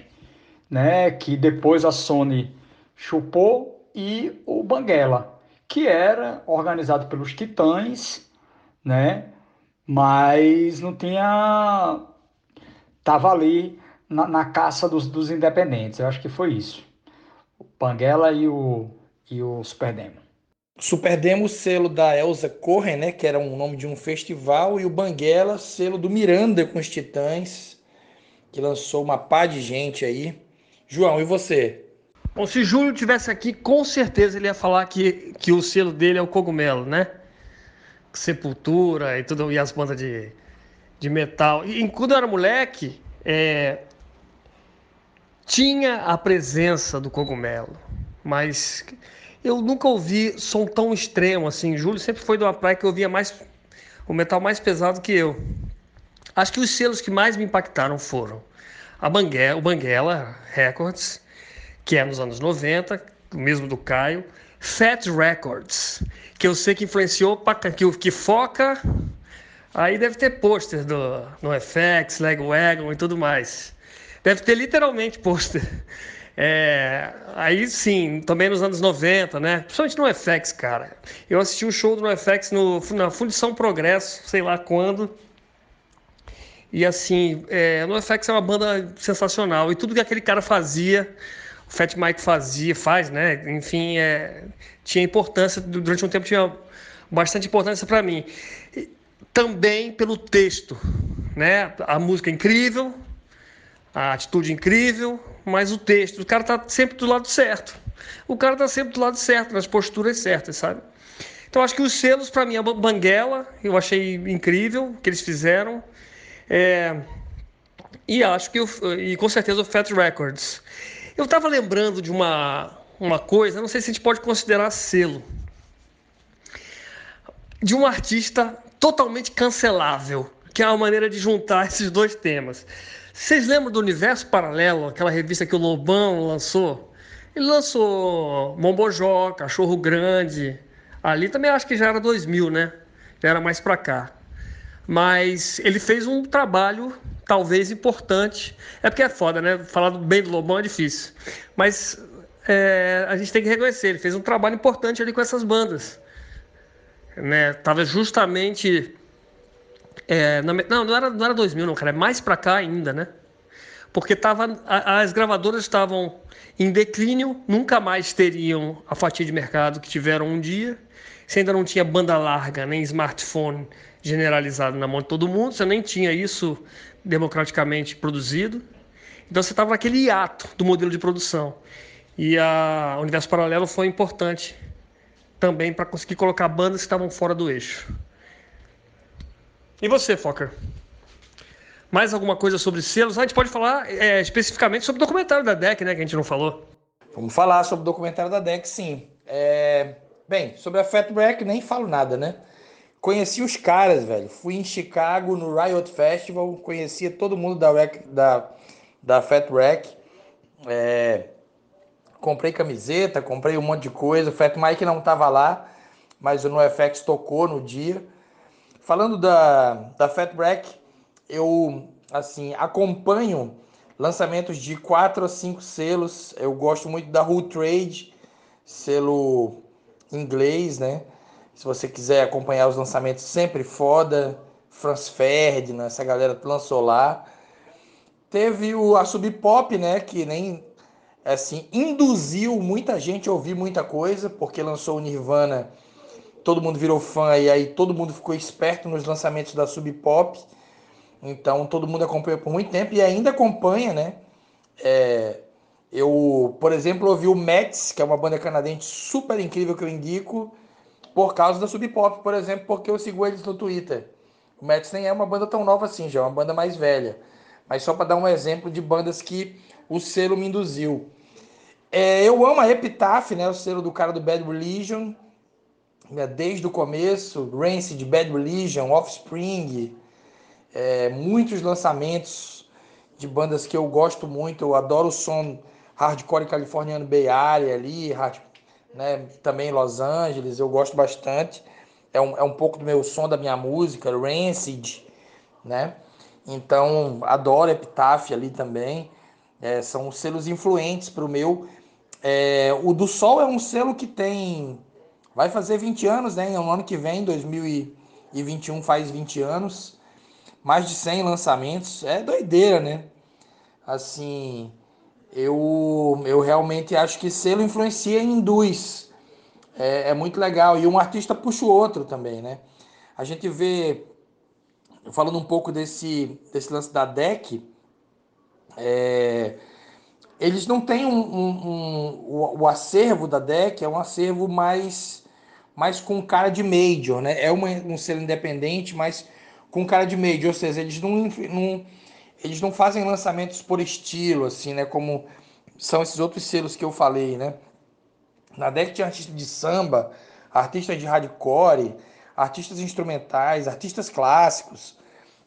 Speaker 4: né? Que depois a Sony chupou, e o Banguela, que era organizado pelos Titãs, né? Mas não tinha. Tava ali na, na caça dos, dos independentes. Eu acho que foi isso. O Banguela e o, e o Super Demo.
Speaker 2: Super Demo, selo da Elsa Corren, né, que era o um nome de um festival, e o Banguela, selo do Miranda com os Titãs, que lançou uma pá de gente aí. João, e você?
Speaker 3: Bom, se Júlio tivesse aqui, com certeza ele ia falar que, que o selo dele é o cogumelo, né? Sepultura e tudo, e as bandas de, de metal. E quando eu era moleque, é, tinha a presença do cogumelo, mas eu nunca ouvi som tão extremo assim. Júlio sempre foi de uma praia que eu ouvia mais o metal mais pesado que eu. Acho que os selos que mais me impactaram foram a o Banguela Records, que é nos anos 90, o mesmo do Caio, Fat Records, que eu sei que influenciou que, que foca. Aí deve ter pôster do no FX, Legwagon e tudo mais. Deve ter literalmente pôster. É, aí sim, também nos anos 90, né? Principalmente no FX, cara. Eu assisti um show do NoFX no, na Fundição Progresso, sei lá quando. E assim, é, NoFX é uma banda sensacional. E tudo que aquele cara fazia, o Fat Mike fazia, faz, né? Enfim, é, tinha importância, durante um tempo tinha bastante importância para mim. E, também pelo texto, né? A música é incrível, a atitude incrível, mas o texto, o cara tá sempre do lado certo. O cara tá sempre do lado certo, nas posturas certas, sabe? Então acho que os selos para mim a Banguela, eu achei incrível o que eles fizeram. É, e acho que e com certeza o Fat Records. Eu estava lembrando de uma uma coisa, não sei se a gente pode considerar selo, de um artista totalmente cancelável, que é uma maneira de juntar esses dois temas. Vocês lembram do Universo Paralelo, aquela revista que o Lobão lançou? Ele lançou Mombojó, Cachorro Grande. Ali também acho que já era 2000, né? Já era mais para cá. Mas ele fez um trabalho talvez importante. É porque é foda, né? Falar bem do Lobão é difícil. Mas é, a gente tem que reconhecer, ele fez um trabalho importante ali com essas bandas. Né? Tava justamente é, na, não, não era, não era 2000, não, cara. É mais para cá ainda, né? Porque tava, a, as gravadoras estavam em declínio, nunca mais teriam a fatia de mercado que tiveram um dia. Você ainda não tinha banda larga, nem smartphone generalizado na mão de todo mundo, você nem tinha isso democraticamente produzido. Então você estava naquele hiato do modelo de produção. E a Universo Paralelo foi importante também para conseguir colocar bandas que estavam fora do eixo. E você, Fokker? Mais alguma coisa sobre selos? A gente pode falar é, especificamente sobre o documentário da DEC, né? Que a gente não falou.
Speaker 2: Vamos falar sobre o documentário da DEC, sim. É... Bem, sobre a Fat Wreck nem falo nada, né? Conheci os caras, velho. Fui em Chicago no Riot Festival, conhecia todo mundo da, Rec, da, da Fat Wreck. É... Comprei camiseta, comprei um monte de coisa. O Fat Mike não tava lá, mas o NoFX tocou no dia. Falando da, da Fat Wreck, eu assim acompanho lançamentos de quatro a cinco selos. Eu gosto muito da Who Trade, selo inglês, né? Se você quiser acompanhar os lançamentos, sempre foda. Franz Ferdinand, essa galera lançou lá. Teve o, a Sub Pop, né? Que nem assim induziu muita gente a ouvir muita coisa, porque lançou o Nirvana todo mundo virou fã e aí todo mundo ficou esperto nos lançamentos da Sub Pop. Então todo mundo acompanhou por muito tempo e ainda acompanha, né? É, eu, por exemplo, ouvi o Mets, que é uma banda canadense super incrível que eu indico, por causa da Sub Pop, por exemplo, porque eu sigo eles no Twitter. O Mets nem é uma banda tão nova assim, já é uma banda mais velha. Mas só para dar um exemplo de bandas que o selo me induziu. É, eu amo a Epitaph, né? O selo do cara do Bad Religion desde o começo, Rancid, Bad Religion, Offspring, é, muitos lançamentos de bandas que eu gosto muito, eu adoro o som hardcore californiano Bay Area ali, hard, né, também Los Angeles, eu gosto bastante, é um, é um pouco do meu som, da minha música, Rancid, né, então adoro Epitaph ali também, é, são selos influentes para o meu, é, o do Sol é um selo que tem Vai fazer 20 anos, né? No ano que vem, 2021, faz 20 anos. Mais de 100 lançamentos. É doideira, né? Assim, eu, eu realmente acho que selo influencia e induz. É, é muito legal. E um artista puxa o outro também, né? A gente vê, falando um pouco desse, desse lance da deck, é, eles não têm um, um, um o, o, acervo da deck é um acervo mais mas com cara de major, né? É uma, um selo independente, mas com cara de major, ou seja, eles não, não, eles não fazem lançamentos por estilo, assim, né? Como são esses outros selos que eu falei, né? Na década tinha artistas de samba, artistas de hardcore, artistas instrumentais, artistas clássicos.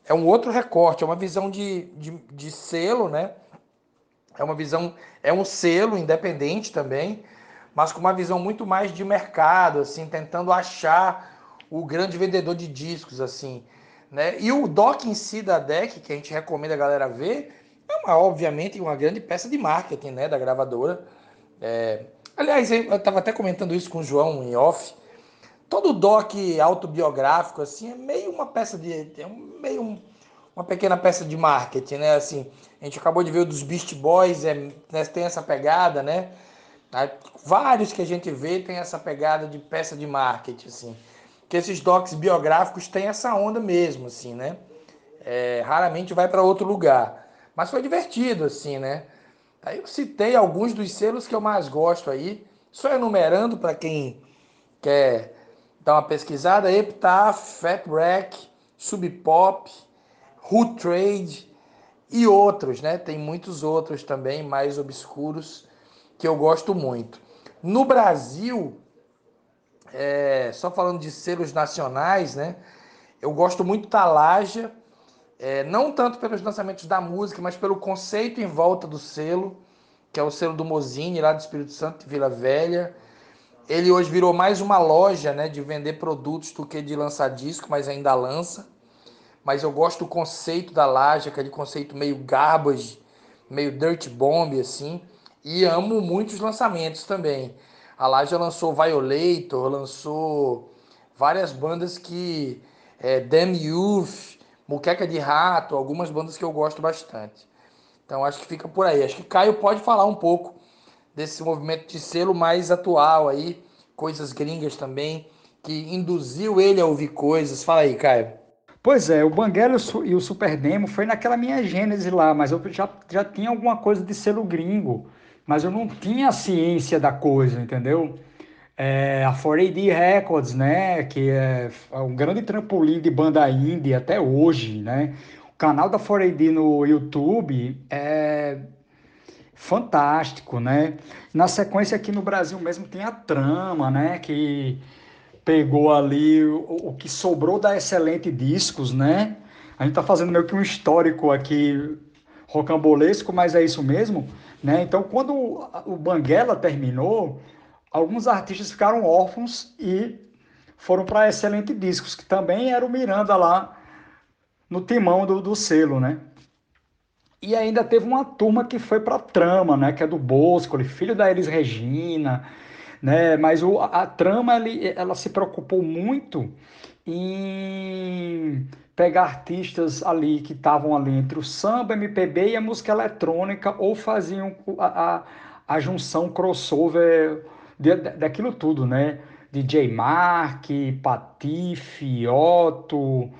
Speaker 2: É um outro recorte, é uma visão de, de, de selo, né? É uma visão, é um selo independente também, mas com uma visão muito mais de mercado, assim, tentando achar o grande vendedor de discos, assim, né? E o doc em si da DEC, que a gente recomenda a galera ver, é uma, obviamente uma grande peça de marketing, né, da gravadora. É... Aliás, eu estava até comentando isso com o João em off. Todo doc autobiográfico, assim, é meio uma peça de... É meio uma pequena peça de marketing, né? Assim, a gente acabou de ver o dos Beast Boys, é, né, tem essa pegada, né? Vários que a gente vê tem essa pegada de peça de marketing, assim. Que esses docs biográficos têm essa onda mesmo, assim, né? É, raramente vai para outro lugar. Mas foi divertido, assim, né? Aí eu citei alguns dos selos que eu mais gosto aí, só enumerando para quem quer dar uma pesquisada: Epitaph, Fat Wreck, Sub Pop, Who Trade e outros, né? Tem muitos outros também mais obscuros que eu gosto muito. No Brasil, é, só falando de selos nacionais, né? Eu gosto muito da Laja, é, não tanto pelos lançamentos da música, mas pelo conceito em volta do selo, que é o selo do Mozini, lá do Espírito Santo, de Vila Velha. Ele hoje virou mais uma loja né, de vender produtos do que de lançar disco, mas ainda lança. Mas eu gosto do conceito da Laja, aquele conceito meio garbage, meio dirt bomb, assim. E amo muitos lançamentos também. A Laja lançou Violator, lançou várias bandas que. É, Damn Youth, Muqueca de Rato, algumas bandas que eu gosto bastante. Então acho que fica por aí. Acho que Caio pode falar um pouco desse movimento de selo mais atual aí, coisas gringas também, que induziu ele a ouvir coisas. Fala aí, Caio.
Speaker 4: Pois é, o Banguela e o Super Demo foi naquela minha gênese lá, mas eu já, já tinha alguma coisa de selo gringo mas eu não tinha ciência da coisa, entendeu? É, a 4AD Records, né, que é, é um grande trampolim de banda indie até hoje, né? O canal da 4AD no YouTube é fantástico, né? Na sequência aqui no Brasil mesmo tem a Trama, né, que pegou ali o, o que sobrou da Excelente Discos, né? A gente tá fazendo meio que um histórico aqui rocambolesco, mas é isso mesmo. Né? Então, quando o Banguela terminou, alguns artistas ficaram órfãos e foram para Excelente Discos, que também era o Miranda lá no timão do, do selo, né? E ainda teve uma turma que foi para Trama, né? Que é do Bosco, filho da Elis Regina, né? Mas o, a Trama, ele, ela se preocupou muito em pegar artistas ali que estavam ali entre o samba, MPB e a música eletrônica, ou faziam a, a, a junção crossover de, de, daquilo tudo, né? DJ Mark, Patife, Otto,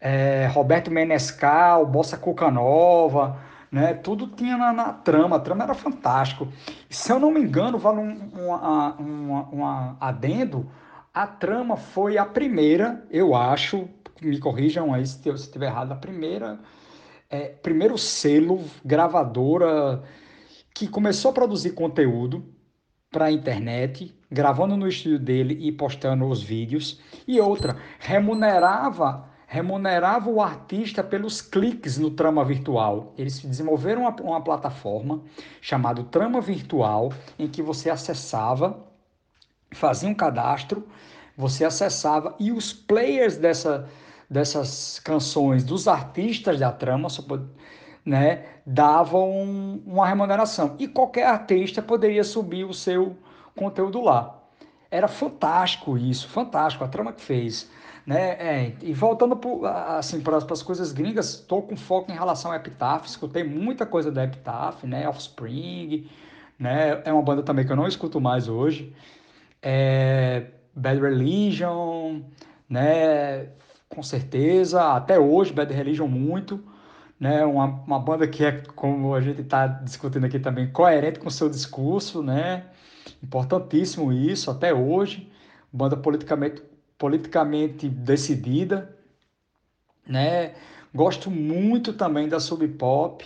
Speaker 4: é, Roberto Menescal, Bossa Cuca Nova, né? Tudo tinha na, na, trama, a trama era fantástico. Se eu não me engano, vale um, um, um, um adendo, a trama foi a primeira, eu acho, me corrijam aí se eu estiver errado, a primeira, é, primeiro selo gravadora que começou a produzir conteúdo para a internet, gravando no estúdio dele e postando os vídeos, e outra, remunerava remunerava o artista pelos cliques no Trama Virtual. Eles desenvolveram uma, uma plataforma chamada Trama Virtual, em que você acessava, fazia um cadastro, você acessava e os players dessa, dessas canções dos artistas da trama né, davam uma remuneração. E qualquer artista poderia subir o seu conteúdo lá. Era fantástico isso, fantástico, a trama que fez. Né? É, e voltando pro, assim, para as coisas gringas, estou com foco em relação ao Epitaph, escutei muita coisa da Epitaph, né? Offspring, né? é uma banda também que eu não escuto mais hoje. É, Bad Religion, né? com certeza, até hoje, Bad Religion muito, né, uma, uma banda que é, como a gente está discutindo aqui também, coerente com o seu discurso, né, importantíssimo isso, até hoje, banda politicamente, politicamente decidida, né, gosto muito também da Sub Pop,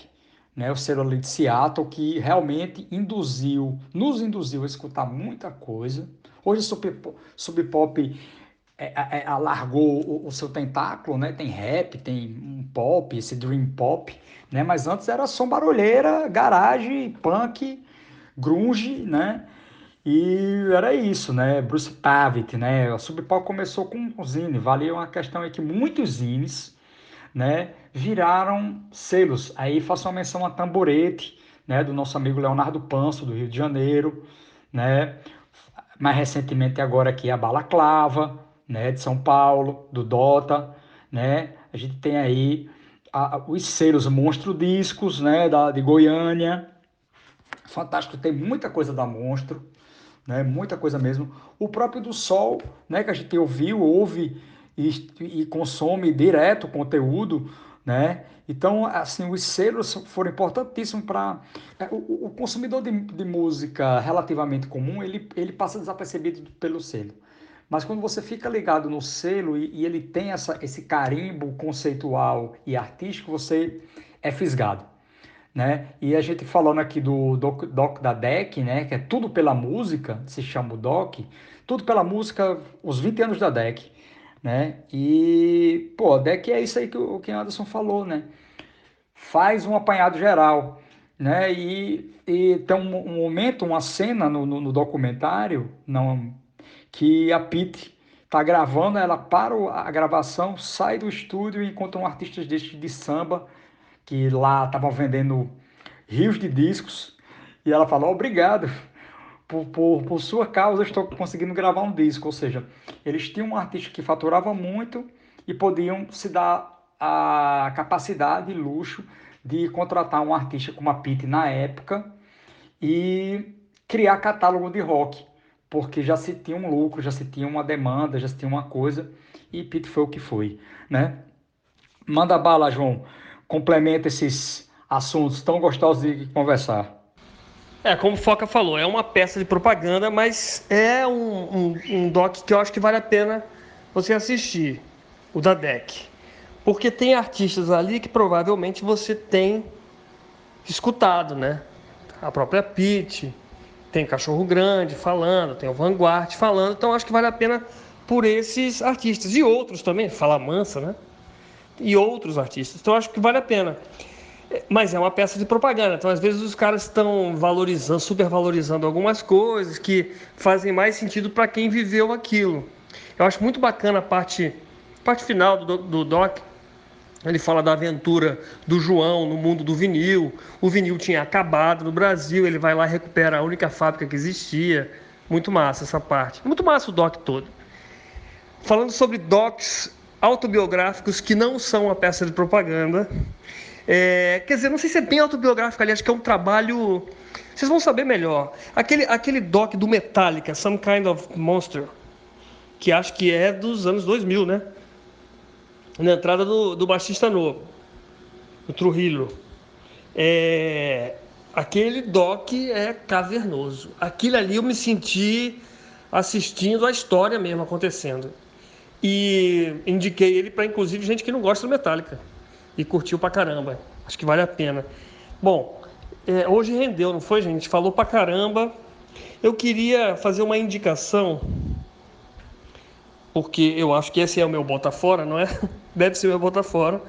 Speaker 4: né, o selo ali de Seattle, que realmente induziu, nos induziu a escutar muita coisa, hoje Sub, Sub Pop é, é, é, alargou o, o, seu tentáculo, né? Tem rap, tem um pop, esse dream pop, né? Mas antes era som barulheira, garagem, punk, grunge, né? E era isso, né? Bruce Pavitt, né? A Sub Pop começou com um zine, valia uma questão é que muitos zines, né, viraram selos. Aí faço uma menção a Tamborete, né, do nosso amigo Leonardo Panso, do Rio de Janeiro, né? Mais recentemente agora aqui a Balaclava, né, de São Paulo, do Dota, né? A gente tem aí a, os selos Monstro Discos, né, da, de Goiânia. Fantástico, tem muita coisa da Monstro, né, muita coisa mesmo. O próprio do Sol, né, que a gente ouviu, ouve e, e consome direto conteúdo, né? Então, assim, os selos foram importantíssimos para... É, o, o, consumidor de, de, música relativamente comum, ele, ele passa desapercebido pelo selo. Mas quando você fica ligado no selo e, e ele tem essa, esse carimbo conceitual e artístico, você é fisgado. Né? E a gente falando aqui do doc, doc, da DEC, né? que é tudo pela música, se chama o DOC, tudo pela música, os 20 anos da DEC. Né? E, pô, a DEC é isso aí que o que Anderson falou, né? Faz um apanhado geral, né? E, e tem um, um momento, uma cena no, no, no documentário, não que a Pete tá gravando, ela para a gravação, sai do estúdio e encontra um artista deste de samba que lá estavam vendendo rios de discos e ela falou obrigado por, por, por sua causa estou conseguindo gravar um disco, ou seja, eles tinham um artista que faturava muito e podiam se dar a capacidade e luxo de contratar um artista como a Pete na época e criar catálogo de rock porque já se tinha um lucro, já se tinha uma demanda, já se tinha uma coisa, e Pito foi o que foi, né? Manda bala, João. Complementa esses assuntos tão gostosos de conversar.
Speaker 3: É, como o Foca falou, é uma peça de propaganda, mas é um, um, um doc que eu acho que vale a pena você assistir, o da DEC. Porque tem artistas ali que provavelmente você tem escutado, né? A própria Pete, tem Cachorro Grande falando, tem o Vanguard falando, então acho que vale a pena por esses artistas e outros também, Fala Mansa, né? E outros artistas. Então acho que vale a pena. Mas é uma peça de propaganda, então às vezes os caras estão valorizando, supervalorizando algumas coisas que fazem mais sentido para quem viveu aquilo. Eu acho muito bacana a parte, parte final do, do doc, ele fala da aventura do João no mundo do vinil. O vinil tinha acabado no Brasil, ele vai lá recupera a única fábrica que existia. Muito massa essa parte. Muito massa o doc todo. Falando sobre docs autobiográficos que não são uma peça de propaganda. É, quer dizer, não sei se é bem autobiográfico ali, acho que é um trabalho. Vocês vão saber melhor. Aquele, aquele doc do Metallica, Some Kind of Monster, que acho que é dos anos 2000, né? na entrada do, do baixista novo, o Trujillo. É, aquele doc é cavernoso. Aquilo ali eu me senti assistindo a história mesmo acontecendo. E indiquei ele para inclusive gente que não gosta do Metallica e curtiu pra caramba. Acho que vale a pena. Bom, é, hoje rendeu, não foi, gente? Falou pra caramba. Eu queria fazer uma indicação porque eu acho que esse é o meu bota fora, não é? Deve ser o meu bota fora.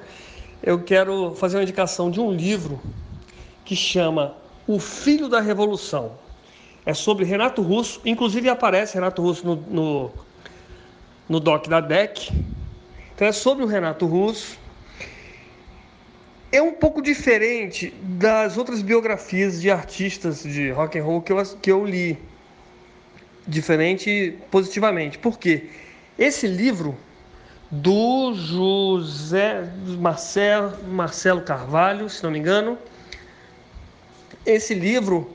Speaker 3: Eu quero fazer uma indicação de um livro que chama O Filho da Revolução. É sobre Renato Russo, inclusive aparece Renato Russo no, no, no doc da DEC. Então é sobre o Renato Russo. É um pouco diferente das outras biografias de artistas de rock and roll que eu, que eu li. Diferente positivamente. Por quê? Esse livro do José Marcelo, Marcelo Carvalho, se não me engano, esse livro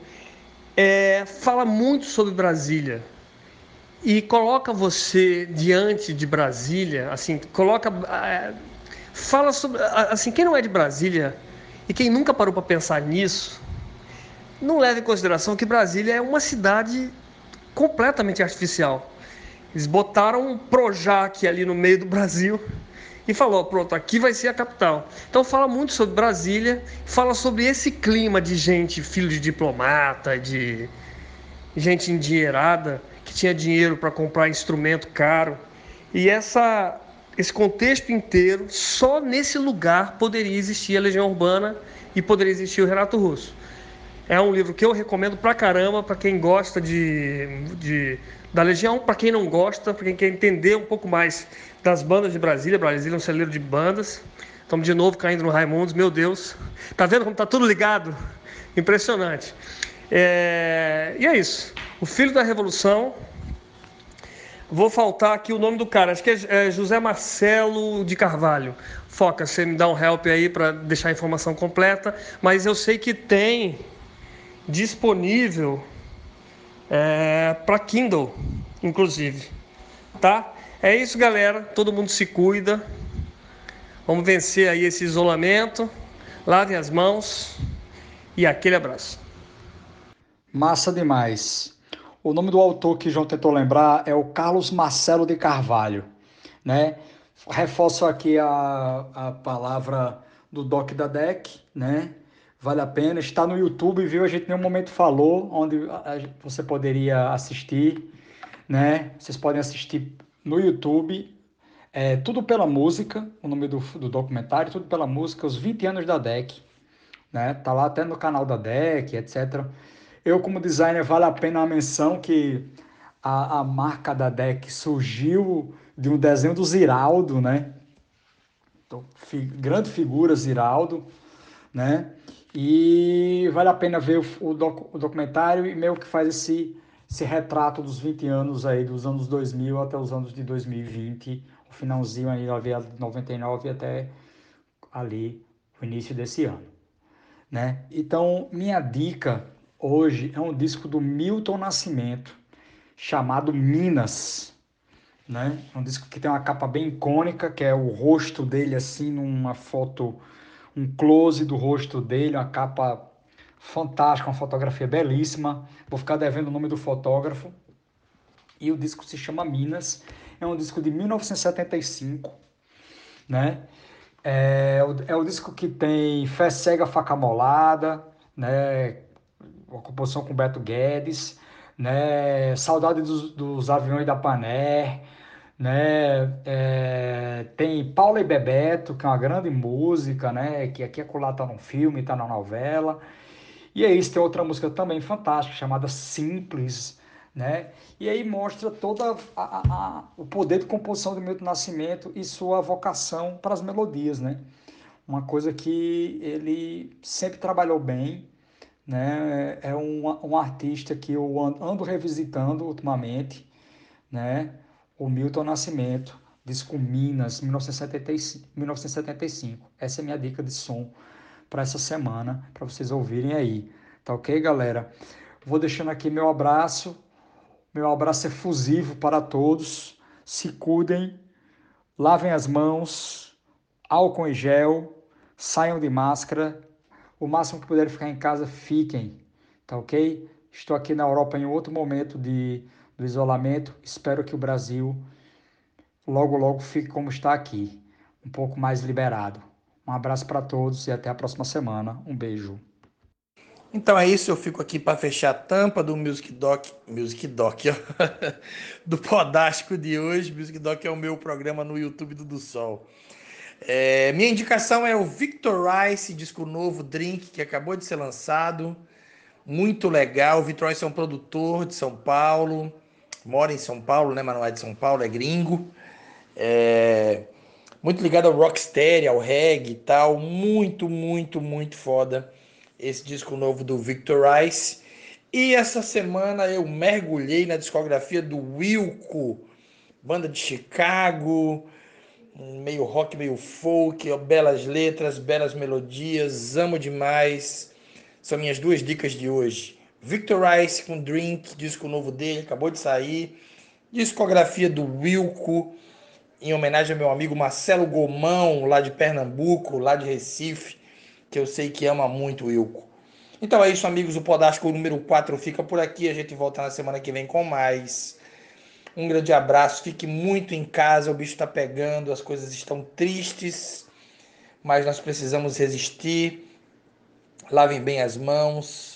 Speaker 3: é, fala muito sobre Brasília e coloca você diante de Brasília, assim, coloca, é, fala sobre, assim, quem não é de Brasília e quem nunca parou para pensar nisso, não leva em consideração que Brasília é uma cidade completamente artificial. Eles botaram um Projac ali no meio do Brasil e falou: pronto, aqui vai ser a capital. Então fala muito sobre Brasília, fala sobre esse clima de gente, filho de diplomata, de gente endinheirada, que tinha dinheiro para comprar instrumento caro. E essa, esse contexto inteiro, só nesse lugar poderia existir a Legião Urbana e poderia existir o Renato Russo. É um livro que eu recomendo pra caramba para quem gosta de, de da Legião, para quem não gosta, para quem quer entender um pouco mais das bandas de Brasília. Brasília é um celeiro de bandas. Estamos de novo caindo no Raimundos, meu Deus. Tá vendo como tá tudo ligado? Impressionante. É... E é isso. O Filho da Revolução. Vou faltar aqui o nome do cara, acho que é, é José Marcelo de Carvalho. Foca, você me dá um help aí para deixar a informação completa. Mas eu sei que tem disponível é, para Kindle, inclusive. Tá? É isso, galera. Todo mundo se cuida. Vamos vencer aí esse isolamento. Lavem as mãos e aquele abraço.
Speaker 4: Massa demais. O nome do autor que João tentou lembrar é o Carlos Marcelo de Carvalho, né? Reforço aqui a, a palavra do Doc da DEC, né? Vale a pena. Está no YouTube, viu? A gente em nenhum momento falou onde você poderia assistir, né? Vocês podem assistir no YouTube. É, tudo pela música, o nome do, do documentário, tudo pela música, os 20 anos da DEC. Né? Tá lá até no canal da DEC, etc. Eu, como designer, vale a pena a menção que a, a marca da DEC surgiu de um desenho do Ziraldo, né? Então, fi, grande figura, Ziraldo, né? E vale a pena ver o, o, doc, o, documentário e meio que faz esse, esse retrato dos 20 anos aí, dos anos 2000 até os anos de 2020, o finalzinho aí, ali, 99 até ali, o início desse ano, né? Então, minha dica hoje é um disco do Milton Nascimento, chamado Minas, né? É um disco que tem uma capa bem icônica, que é o rosto dele assim numa foto um close do rosto dele, uma capa fantástica, uma fotografia belíssima. Vou ficar devendo o nome do fotógrafo. E o disco se chama Minas. É um disco de 1975, né? É é o disco que tem Fé Cega, Faca Molada, né? Uma composição com Beto Guedes, né? Saudade dos, dos Aviões da Pané, né? É, tem Paula e Bebeto, que é uma grande música, né? Que aqui acolá tá num filme, tá na novela. E aí tem outra música também fantástica, chamada Simples, né? E aí mostra todo o poder de composição do Milton Nascimento e sua vocação para as melodias, né? Uma coisa que ele sempre trabalhou bem, né? É um, um artista que eu ando revisitando ultimamente, né? o Milton Nascimento, disco Minas, 1975, 1975. Essa é a minha dica de som para essa semana, para vocês ouvirem aí. Tá ok, galera? Vou deixando aqui meu abraço. Meu abraço efusivo para todos. Se cuidem, lavem as mãos, álcool em gel, saiam de máscara. O máximo que puderem ficar em casa, fiquem. Tá ok? Estou aqui na Europa em outro momento de do isolamento. Espero que o Brasil logo, logo fique como está aqui, um pouco mais liberado. Um abraço para todos e até a próxima semana. Um beijo.
Speaker 2: Então é isso, eu fico aqui para fechar a tampa do Music Doc, Music Doc, do Podástico de hoje. Music Doc é o meu programa no YouTube do Do Sol. É, minha indicação é o Victor Rice, disco novo, Drink, que acabou de ser lançado. Muito legal. O Victor Rice é um produtor de São Paulo mora em São Paulo, né? Mas não é de São Paulo, é gringo. É... Muito ligado ao rocksteady, ao reggae e tal. Muito, muito, muito foda esse disco novo do Victor Rice. E essa semana eu mergulhei na discografia do Wilco, banda de Chicago, meio rock, meio folk, belas letras, belas melodias, amo demais. São minhas duas dicas de hoje. Victor Rice com Drink, disco novo dele, acabou de sair. Discografia do Wilco, em homenagem ao meu amigo Marcelo Gomão, lá de Pernambuco, lá de Recife, que eu sei que ama muito o Wilco. Então é isso, amigos. O Podástico número 4 fica por aqui. A gente volta na semana que vem com mais. Um grande abraço. Fique muito em casa. O bicho está pegando, as coisas estão tristes, mas nós precisamos resistir. Lavem bem as mãos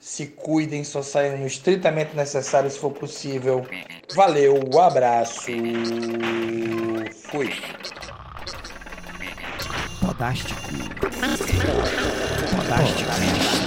Speaker 2: se cuidem, só saiam no estritamente necessário se for possível. Valeu, abraço. Fui.
Speaker 1: Podástico. Podástico.